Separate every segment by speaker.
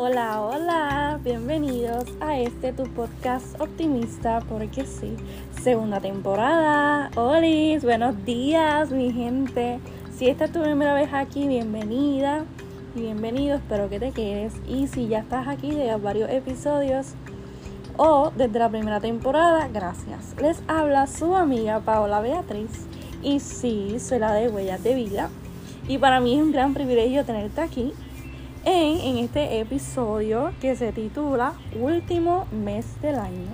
Speaker 1: Hola, hola, bienvenidos a este tu podcast optimista, porque sí, segunda temporada. Hola, buenos días, mi gente. Si esta es tu primera vez aquí, bienvenida y bienvenido, espero que te quedes. Y si ya estás aquí de varios episodios o desde la primera temporada, gracias. Les habla su amiga Paola Beatriz. Y sí, soy la de Huellas de Vida. Y para mí es un gran privilegio tenerte aquí en, este episodio que se titula Último mes del año.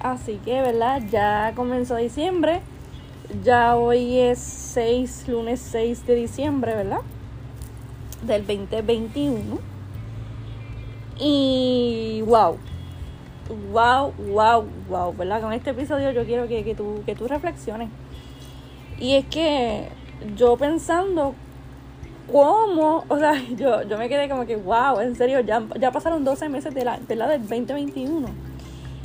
Speaker 1: Así que, ¿verdad? Ya comenzó diciembre. Ya hoy es 6, lunes 6 de diciembre, ¿verdad? Del 2021. Y wow. Wow, wow, wow, ¿verdad? Con este episodio yo quiero que, que, tú, que tú reflexiones. Y es que yo pensando ¿cómo? O sea, yo, yo me quedé como que, wow, en serio, ya, ya pasaron 12 meses de la, ¿verdad? del 2021.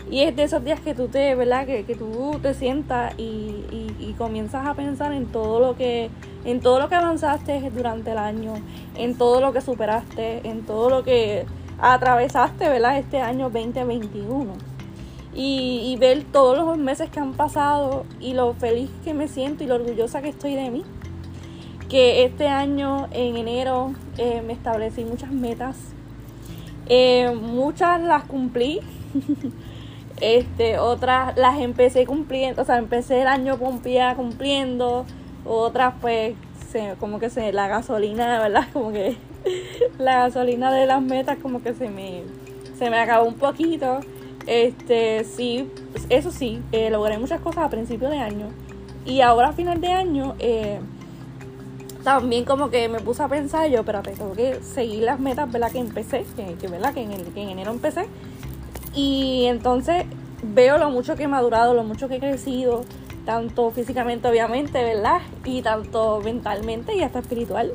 Speaker 1: Y es de esos días que tú te, ¿verdad? Que, que tú te sientas y, y, comienzas a pensar en todo lo que, en todo lo que avanzaste durante el año, en todo lo que superaste, en todo lo que atravesaste, ¿verdad? Este año 2021. Y, y ver todos los meses que han pasado y lo feliz que me siento y lo orgullosa que estoy de mí que este año en enero eh, me establecí muchas metas. Eh, muchas las cumplí. este, otras las empecé cumpliendo, o sea, empecé el año cumpliendo. Otras pues se, como que se la gasolina, ¿verdad? Como que la gasolina de las metas como que se me se me acabó un poquito. Este, sí, eso sí, eh, logré muchas cosas a principio de año. Y ahora a final de año también como que me puse a pensar yo, espérate, tengo que seguir las metas, ¿verdad? Que empecé, que, ¿verdad? Que en, el, que en enero empecé. Y entonces veo lo mucho que he madurado, lo mucho que he crecido, tanto físicamente obviamente, ¿verdad? Y tanto mentalmente y hasta espiritual.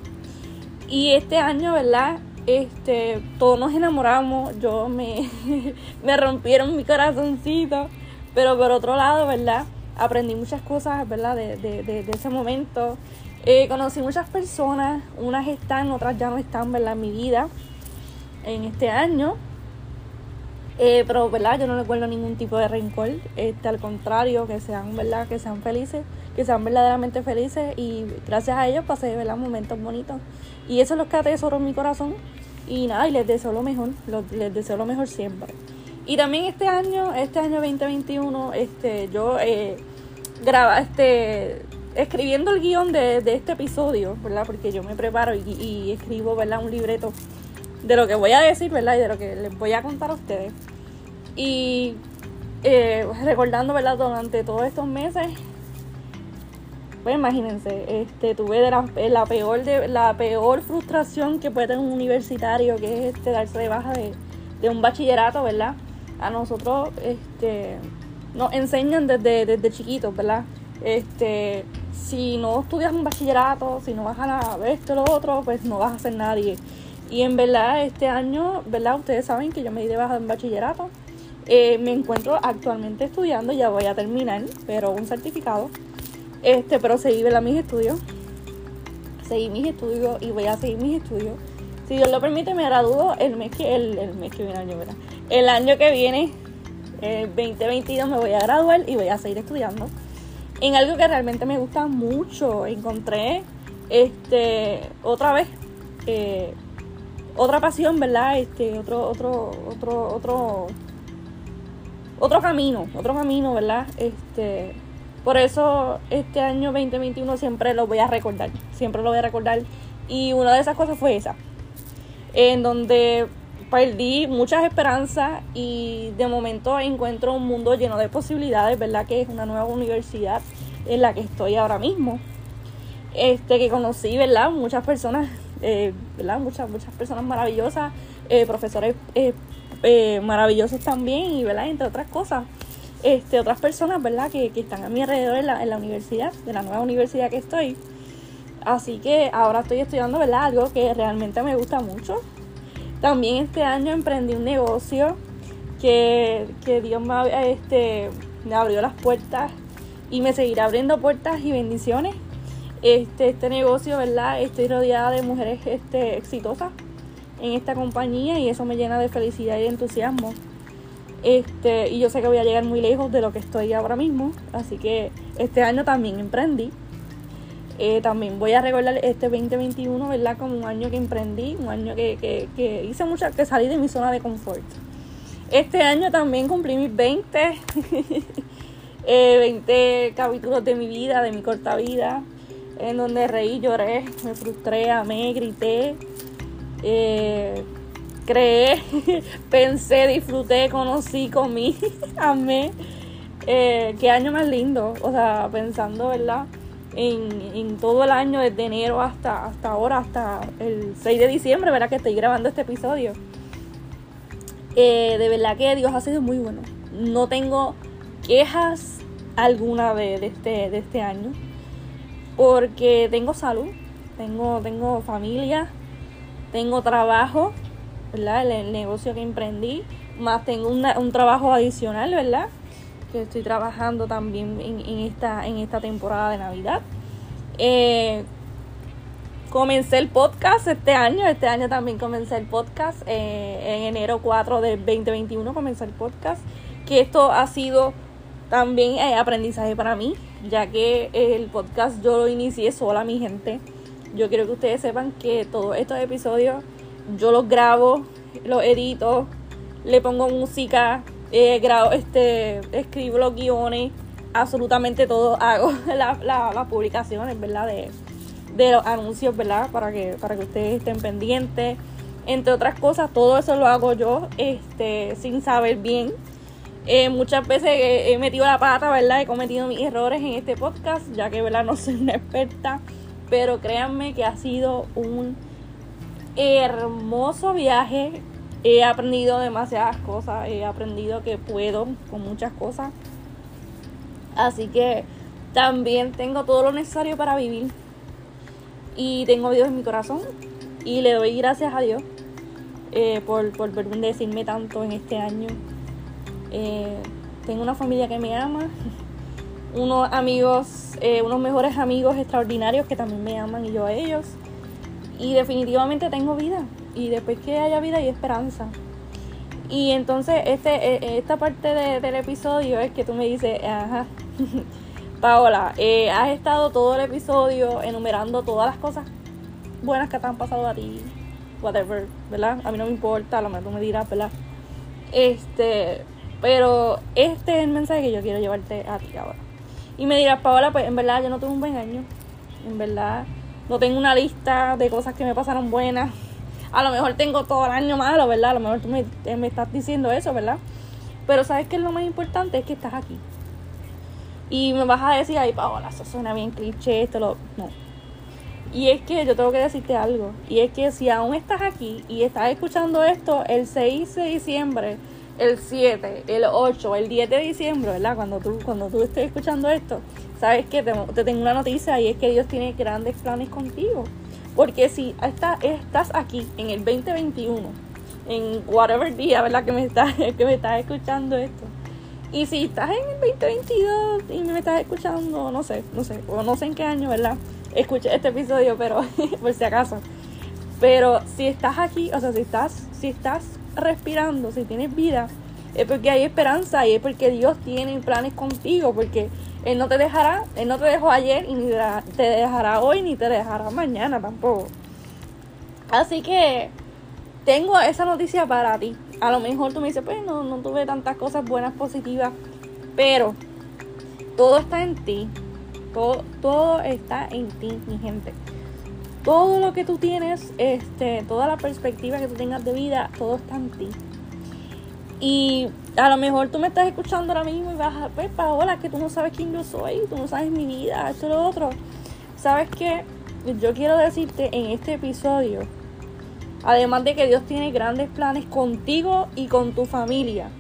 Speaker 1: Y este año, ¿verdad? Este, todos nos enamoramos, yo me, me rompieron mi corazoncito, pero por otro lado, ¿verdad? Aprendí muchas cosas, ¿verdad? De, de, de, de ese momento eh, conocí muchas personas, unas están, otras ya no están, ¿verdad? En mi vida en este año. Eh, pero, ¿verdad? Yo no recuerdo ningún tipo de rencor. Este, al contrario, que sean, ¿verdad? Que sean felices, que sean verdaderamente felices. Y gracias a ellos pasé, ¿verdad? Momentos bonitos. Y eso es lo que atesoro en mi corazón. Y nada, y les deseo lo mejor. les deseo lo mejor siempre. Y también este año, este año 2021, este, yo eh, graba, este, escribiendo el guion de, este episodio, ¿verdad? Porque yo me preparo y, escribo, ¿verdad? Un libreto de lo que voy a decir, ¿verdad? Y de lo que les voy a contar a ustedes. Y eh, recordando, ¿verdad? Durante todos estos meses, pues imagínense, este, tuve de la, peor de, la peor frustración que puede tener un universitario, que es este, darse de baja de, de un bachillerato, ¿verdad? A nosotros, este, nos enseñan desde, desde chiquitos, ¿verdad? Este, si no estudias un bachillerato, si no vas a la, esto lo otro, pues no vas a ser nadie. Y en verdad, este año, ¿verdad? Ustedes saben que yo me di de baja en bachillerato. Eh, me encuentro actualmente estudiando, ya voy a terminar, pero un certificado. Este, pero seguí mis estudios. Seguí mis estudios y voy a seguir mis estudios. Si Dios lo permite, me gradúo el mes que, el, mes que viene, año, ¿verdad? El año que viene, el 2022, me voy a graduar y voy a seguir estudiando en algo que realmente me gusta mucho. Encontré este otra vez eh, otra pasión, ¿verdad? Este otro otro otro otro otro camino, otro camino, ¿verdad? Este por eso este año 2021 siempre lo voy a recordar, siempre lo voy a recordar y una de esas cosas fue esa. En donde perdí muchas esperanzas y de momento encuentro un mundo lleno de posibilidades, ¿verdad? Que es una nueva universidad en la que estoy ahora mismo. Este, que conocí, ¿verdad? Muchas personas, eh, ¿verdad? Muchas, muchas personas maravillosas, eh, profesores eh, maravillosos también, y, ¿verdad? Entre otras cosas. Este, otras personas, ¿verdad? Que, que están a mi alrededor en la, en la universidad, de la nueva universidad que estoy. Así que ahora estoy estudiando, ¿verdad? Algo que realmente me gusta mucho. También este año emprendí un negocio que, que Dios me, este, me abrió las puertas y me seguirá abriendo puertas y bendiciones. Este, este negocio, ¿verdad? Estoy rodeada de mujeres este, exitosas, en esta compañía y eso me llena de felicidad y de entusiasmo. Este, y yo sé que voy a llegar muy lejos de lo que estoy ahora mismo, así que este año también emprendí. Eh, también voy a recordar este 2021, ¿verdad? Como un año que emprendí, un año que, que, hice mucho, que salí de mi zona de confort. Este año también cumplí mis 20, 20 eh, capítulos de mi vida, de mi corta vida, en donde reí, lloré, me frustré, amé, grité. Eh, creé, pensé, disfruté, conocí, comí, amé. Eh, qué año más lindo, o sea, pensando, ¿verdad? En, todo el año, desde enero hasta, hasta ahora, hasta el 6 de diciembre, ¿verdad? Que estoy grabando este episodio. Eh, de verdad que Dios ha sido muy bueno. No tengo quejas alguna de, este, de este año. Porque tengo salud, tengo, tengo familia, tengo trabajo, ¿verdad? El, negocio que emprendí, más tengo un trabajo adicional, ¿verdad? Que estoy trabajando también en, esta, en esta temporada de Navidad. Eh, comencé el podcast este año, este año también comencé el podcast, eh, en enero 4 de 2021 comencé el podcast, que esto ha sido también eh, aprendizaje para mí, ya que el podcast yo lo inicié sola, mi gente. Yo quiero que ustedes sepan que todos estos episodios yo los grabo, los edito, le pongo música, eh, grabo, este, escribo los guiones, absolutamente todo, hago las publicaciones, ¿verdad? De, de los anuncios, ¿verdad? Para que, para que ustedes estén pendientes. Entre otras cosas, todo eso lo hago yo, este, sin saber bien. Eh, muchas veces he, he, metido la pata, ¿verdad? He cometido mis errores en este podcast, ya que, ¿verdad? No soy una experta. Pero créanme que ha sido un hermoso viaje. He aprendido demasiadas cosas. He aprendido que puedo con muchas cosas. Así que también tengo todo lo necesario para vivir. Y tengo Dios en mi corazón. Y le doy gracias a Dios eh, por, por bendecirme tanto en este año. Eh, tengo una familia que me ama. Unos amigos, eh, unos mejores amigos extraordinarios que también me aman y yo a ellos. Y definitivamente tengo vida. Y después que haya vida hay esperanza. Y entonces este, e, esta parte del episodio es que tú me dices, ajá, Paola, eh, has estado todo el episodio enumerando todas las cosas buenas que te han pasado a ti, whatever, ¿verdad? A mí no me importa, a lo mejor tú me dirás, ¿verdad? Este, pero este es el mensaje que yo quiero llevarte a ti ahora. Y me dirás, Paola, pues en verdad yo no tuve un buen año. En verdad no tengo una lista de cosas que me pasaron buenas. A lo mejor tengo todo el año malo, ¿verdad? A lo mejor tú me, eh, me estás diciendo eso, ¿verdad? Pero ¿sabes qué es lo más importante? Es que estás aquí. Y me vas a decir, ay, Paola, eso suena bien cliché, esto lo... No. Y es que yo tengo que decirte algo. Y es que si aún estás aquí y estás escuchando esto el 6 de diciembre, el 7, el 8, el 10 de diciembre, ¿verdad? Cuando tú, cuando tú estés escuchando esto, sabes que te, tengo una noticia y es que Dios tiene grandes planes contigo. Porque si estás aquí en el 2021, en whatever día, ¿verdad? Que me estás, que escuchando esto. Y si estás en el 2022 y me estás escuchando, no sé, no sé, o no sé en qué año, ¿verdad? Escuché este episodio, pero por si acaso. Pero si estás aquí, o sea, si estás, si estás respirando, si tienes vida, es porque hay esperanza y es porque Dios tiene planes contigo, porque Él no te dejará, Él no te dejó ayer ni te dejará hoy ni te dejará mañana tampoco. Así que tengo esa noticia para ti. A lo mejor tú me dices, pues no, no tuve tantas cosas buenas, positivas, pero todo está en ti. Todo, todo está en ti, mi gente. Todo lo que tú tienes, este, toda la perspectiva que tú tengas de vida, todo está en ti. Y a lo mejor tú me estás escuchando ahora mismo y vas a, pues, Paola, que tú no sabes quién yo soy, tú no sabes mi vida, esto lo otro. ¿Sabes qué? Yo quiero decirte en este episodio, además de que Dios tiene grandes planes contigo y con tu familia,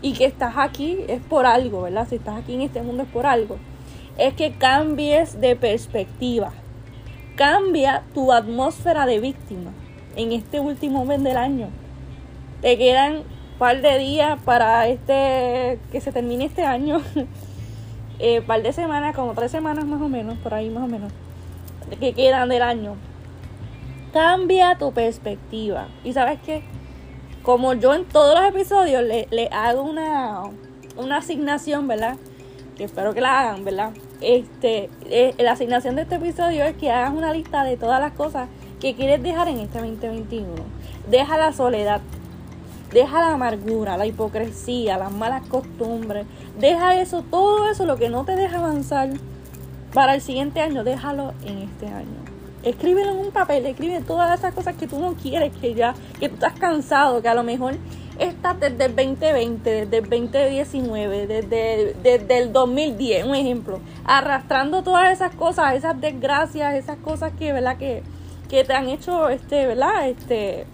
Speaker 1: y que estás aquí es por algo, ¿verdad? Si estás aquí en este mundo es por algo. Es que cambies de perspectiva. Cambia tu atmósfera de víctima en este último mes del año. Te quedan par de días para este que se termine este año. eh, par de semanas, como tres semanas más o menos, por ahí más o menos, que quedan del año. Cambia tu perspectiva. Y sabes qué? Como yo en todos los episodios le, le hago una, una asignación, ¿verdad? Que espero que la hagan, ¿verdad? Este, eh, la asignación de este episodio es que hagas una lista de todas las cosas que quieres dejar en este 2021. Deja la soledad, deja la amargura, la hipocresía, las malas costumbres, deja eso, todo eso, lo que no te deja avanzar para el siguiente año, déjalo en este año. Escríbelo en un papel, escribe todas esas cosas que tú no quieres, que ya, que tú estás cansado, que a lo mejor estás desde el 2020, desde el 2019, desde, desde el 2010, un ejemplo, arrastrando todas esas cosas, esas desgracias, esas cosas que, ¿verdad? Que, que te han hecho, este, ¿verdad? Este,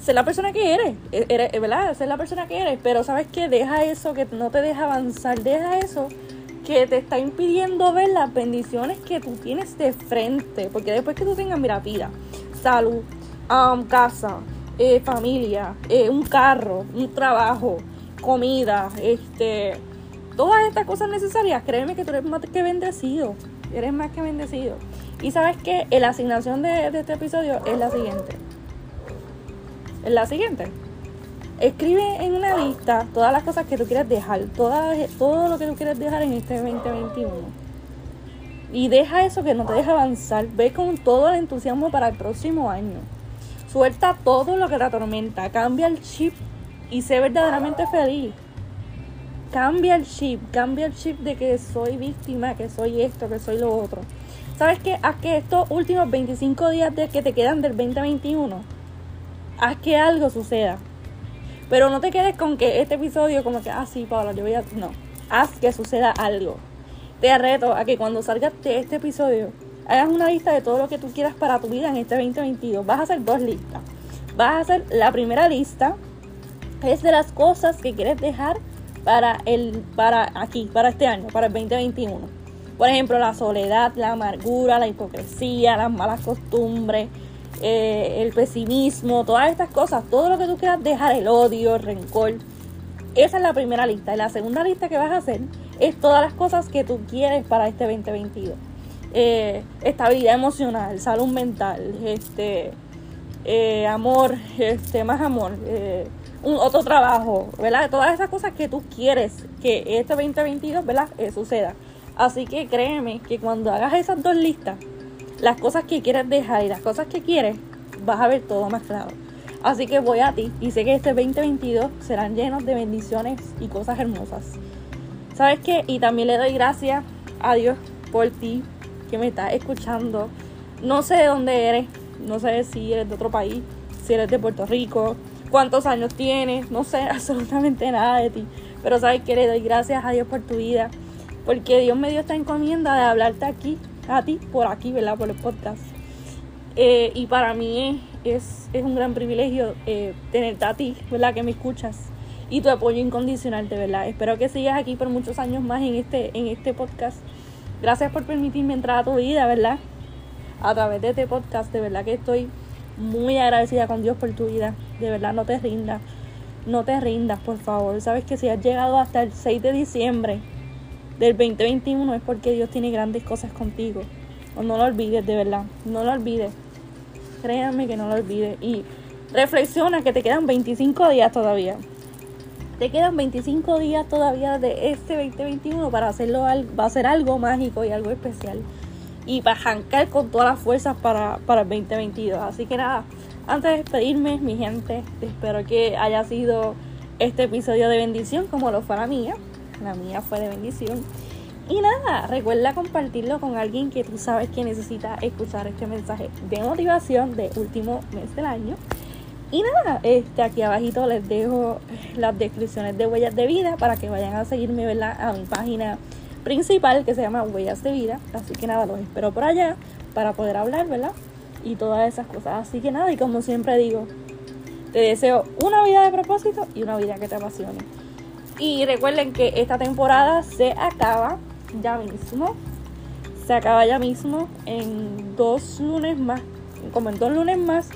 Speaker 1: ser la persona que eres, e, eres, ¿verdad? Ser la persona que eres, pero sabes que deja eso que no te deja avanzar, deja eso que te está impidiendo ver las bendiciones que tú tienes de frente, porque después que tú tengas, mira, vida, salud, casa, eh, familia, eh, un carro, un trabajo, comida, este, todas estas cosas necesarias, créeme que tú eres más que bendecido, eres más que bendecido. Y sabes que la asignación de, este episodio es la siguiente. Es la siguiente. Escribe en una lista todas las cosas que tú quieres dejar, todas, todo lo que tú quieres dejar en este 2021. Y deja eso que no te deja avanzar. Ve con todo el entusiasmo para el próximo año. Suelta todo lo que te atormenta. Cambia el chip y sé verdaderamente feliz. Cambia el chip, cambia el chip de que soy víctima, que soy esto, que soy lo otro. ¿Sabes qué? Haz que estos últimos 25 días de que te quedan del 2021, haz que algo suceda. Pero no te quedes con que este episodio como que, ah, sí, Paula, yo voy a... No, haz que suceda algo. Te reto a que cuando salgas de este episodio, hagas una lista de todo lo que tú quieras para tu vida en este 2022. Vas a hacer dos listas. Vas a hacer la primera lista, es de las cosas que quieres dejar para el para aquí, para este año, para el 2021 por ejemplo, la soledad, la amargura, la hipocresía, las malas costumbres, eh, el pesimismo, todas estas cosas, todo lo que tú quieras dejar, el odio, el rencor. Esa es la primera lista. Y la segunda lista que vas a hacer es todas las cosas que tú quieres para este 2022. Eh, estabilidad emocional, salud mental, este, eh, amor, este, más amor, un otro trabajo, ¿verdad? Todas esas cosas que tú quieres que este 2022, ¿verdad? suceda. Así que créeme que cuando hagas esas dos listas, las cosas que quieres dejar y las cosas que quieres, vas a ver todo más claro. Así que voy a ti y sé que este 2022 serán llenos de bendiciones y cosas hermosas. ¿Sabes qué? Y también le doy gracias a Dios por ti que me estás escuchando. No sé de dónde eres, no sé si eres de otro país, si eres de Puerto Rico, cuántos años tienes, no sé absolutamente nada de ti. Pero sabes que le doy gracias a Dios por tu vida porque Dios me dio esta encomienda de hablarte aquí, a ti, por aquí, ¿verdad? Por el podcast. Eh, y para mí es, un gran privilegio eh, tenerte a ti, ¿verdad? Que me escuchas y tu apoyo incondicional, de verdad. Espero que sigas aquí por muchos años más en este, en este podcast. Gracias por permitirme entrar a tu vida, ¿verdad? A través de este podcast, de verdad que estoy muy agradecida con Dios por tu vida. De verdad, no te rindas. No te rindas, por favor. Sabes que si has llegado hasta el 6 de diciembre, del 2021 es porque Dios tiene grandes cosas contigo. O no lo olvides, de verdad. No lo olvides. Créanme que no lo olvides. Y reflexiona que te quedan 25 días todavía. Te quedan 25 días todavía de este 2021 para hacerlo va a ser algo mágico y algo especial. Y para jancar con todas las fuerzas para, para el 2022. Así que nada, antes de despedirme, mi gente, espero que haya sido este episodio de bendición como lo fue la mía la mía fue de bendición. Y nada, recuerda compartirlo con alguien que tú sabes que necesita escuchar este mensaje de motivación de último mes del año. Y nada, este, aquí abajito les dejo las descripciones de Huellas de Vida para que vayan a seguirme ¿verdad? a mi página principal que se llama Huellas de Vida. Así que nada, los espero por allá para poder hablar, ¿verdad? Y todas esas cosas. Así que nada, y como siempre digo, te deseo una vida de propósito y una vida que te apasione. Y recuerden que esta temporada se acaba ya mismo. Se acaba ya mismo en dos lunes más. Como en dos lunes más.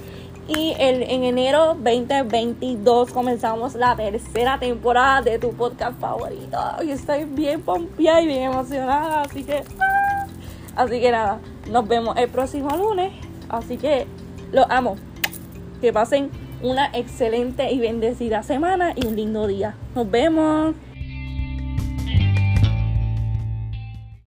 Speaker 1: Y el, en enero 2022 comenzamos la tercera temporada de tu podcast favorito. Y estoy bien pompeada y bien emocionada. Así que. ¡ah! Así que nada. Nos vemos el próximo lunes. Así que Los amo. Que pasen una excelente y bendecida semana y un lindo día. Nos vemos.